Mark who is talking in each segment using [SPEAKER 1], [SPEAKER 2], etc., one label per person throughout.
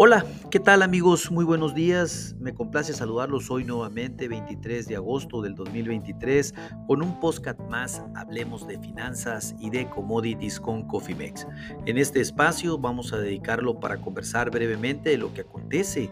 [SPEAKER 1] Hola, ¿qué tal amigos? Muy buenos días. Me complace saludarlos hoy nuevamente, 23 de agosto del 2023, con un podcast más, hablemos de finanzas y de commodities con Cofimex. En este espacio vamos a dedicarlo para conversar brevemente de lo que acontece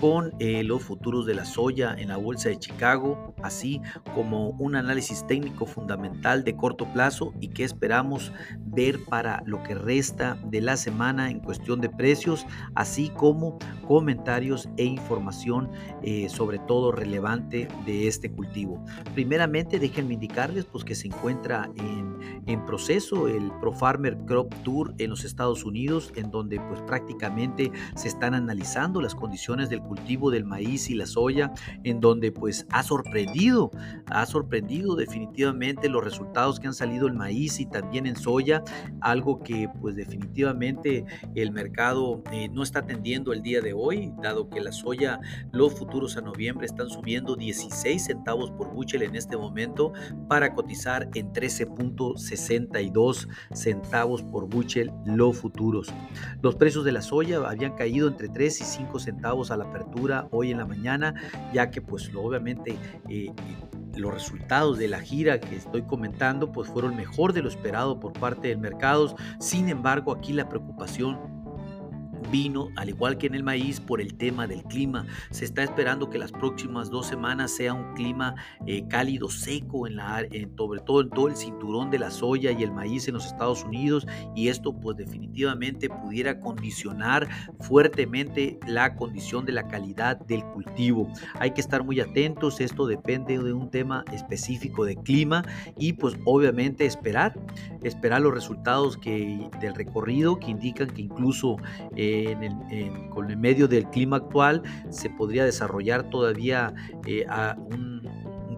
[SPEAKER 1] con eh, los futuros de la soya en la Bolsa de Chicago, así como un análisis técnico fundamental de corto plazo y qué esperamos ver para lo que resta de la semana en cuestión de precios, así como comentarios e información eh, sobre todo relevante de este cultivo. Primeramente déjenme indicarles pues, que se encuentra en, en proceso el Pro Farmer Crop Tour en los Estados Unidos, en donde pues prácticamente se están analizando las condiciones del cultivo del maíz y la soya, en donde pues ha sorprendido, ha sorprendido definitivamente los resultados que han salido en maíz y también en soya, algo que pues definitivamente el mercado eh, no está atendiendo el día de hoy, dado que la soya, los futuros a noviembre están subiendo 16 centavos por buchel en este momento para cotizar en 13.62 centavos por buchel los futuros. Los precios de la soya habían caído entre 3 y 5 centavos a la apertura hoy en la mañana, ya que pues obviamente eh, los resultados de la gira que estoy comentando pues fueron mejor de lo esperado por parte del mercado. Sin embargo, aquí la preocupación vino, al igual que en el maíz, por el tema del clima. Se está esperando que las próximas dos semanas sea un clima eh, cálido, seco, en la, sobre todo en todo el cinturón de la soya y el maíz en los Estados Unidos, y esto pues definitivamente pudiera condicionar fuertemente la condición de la calidad del cultivo. Hay que estar muy atentos, esto depende de un tema específico de clima y pues obviamente esperar, esperar los resultados que, del recorrido que indican que incluso eh, con el medio del clima actual se podría desarrollar todavía eh, a un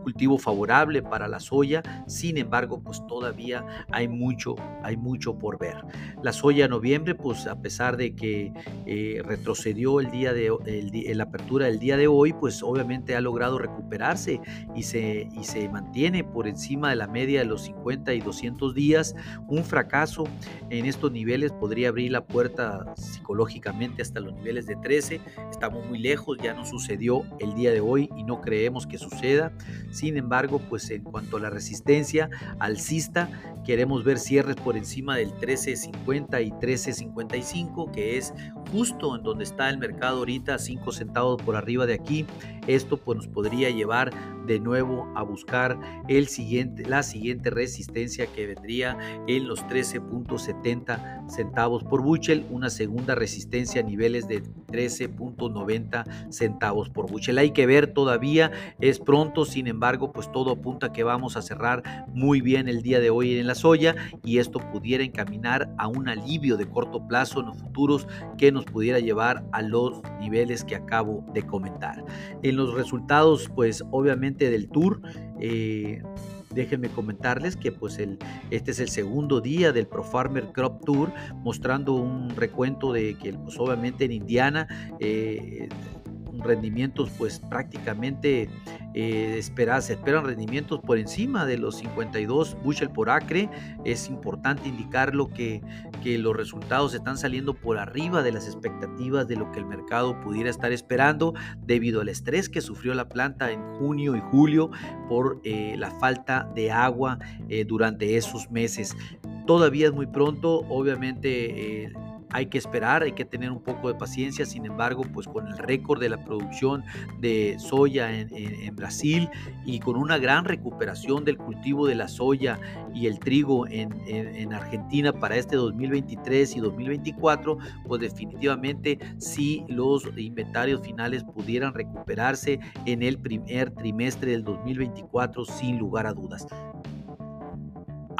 [SPEAKER 1] cultivo favorable para la soya, sin embargo, pues todavía hay mucho, hay mucho por ver. La soya en noviembre, pues a pesar de que eh, retrocedió el día de la apertura del día de hoy, pues obviamente ha logrado recuperarse y se, y se mantiene por encima de la media de los 50 y 200 días. Un fracaso en estos niveles podría abrir la puerta psicológicamente hasta los niveles de 13. Estamos muy lejos, ya no sucedió el día de hoy y no creemos que suceda. Sin embargo, pues en cuanto a la resistencia alcista, queremos ver cierres por encima del 13.50 y 13.55, que es justo en donde está el mercado ahorita, 5 centavos por arriba de aquí. Esto pues nos podría llevar de nuevo a buscar el siguiente, la siguiente resistencia que vendría en los 13.70 centavos por buchel, una segunda resistencia a niveles de 13.90 centavos por buchel. Hay que ver todavía, es pronto, sin embargo, pues todo apunta a que vamos a cerrar muy bien el día de hoy en la soya y esto pudiera encaminar a un alivio de corto plazo en los futuros que nos pudiera llevar a los niveles que acabo de comentar. En los resultados, pues obviamente del tour, eh, déjenme comentarles que pues el, este es el segundo día del Pro Farmer Crop Tour, mostrando un recuento de que pues obviamente en Indiana eh, rendimientos pues prácticamente eh, se esperan rendimientos por encima de los 52 bushel por acre. Es importante indicar lo que, que los resultados están saliendo por arriba de las expectativas de lo que el mercado pudiera estar esperando debido al estrés que sufrió la planta en junio y julio por eh, la falta de agua eh, durante esos meses. Todavía es muy pronto, obviamente eh, hay que esperar, hay que tener un poco de paciencia, sin embargo, pues con el récord de la producción de soya en, Brasil y con una gran recuperación del cultivo de la soya y el trigo en, en, Argentina para este 2023 y 2024, pues definitivamente si los inventarios finales pudieran recuperarse en el primer trimestre del 2024 sin lugar a dudas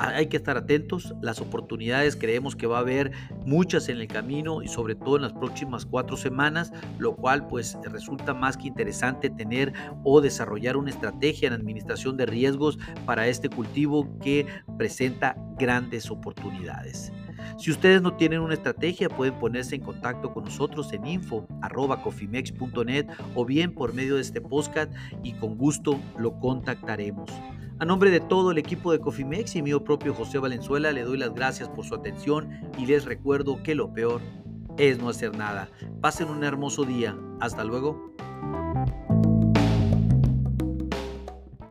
[SPEAKER 1] hay que estar atentos. Las oportunidades creemos que va a haber muchas en el camino y sobre todo en las próximas cuatro semanas, lo cual pues resulta más que interesante tener o desarrollar una estrategia en administración de riesgos para este cultivo que presenta grandes oportunidades. Si ustedes no tienen una estrategia, pueden ponerse en contacto con nosotros en info.cofimex.net o bien por medio de este podcast y con gusto lo contactaremos. A nombre de todo el equipo de Cofimex y mío propio José Valenzuela, le doy las gracias por su atención y les recuerdo que lo peor es no hacer nada. Pasen un hermoso día. Hasta luego.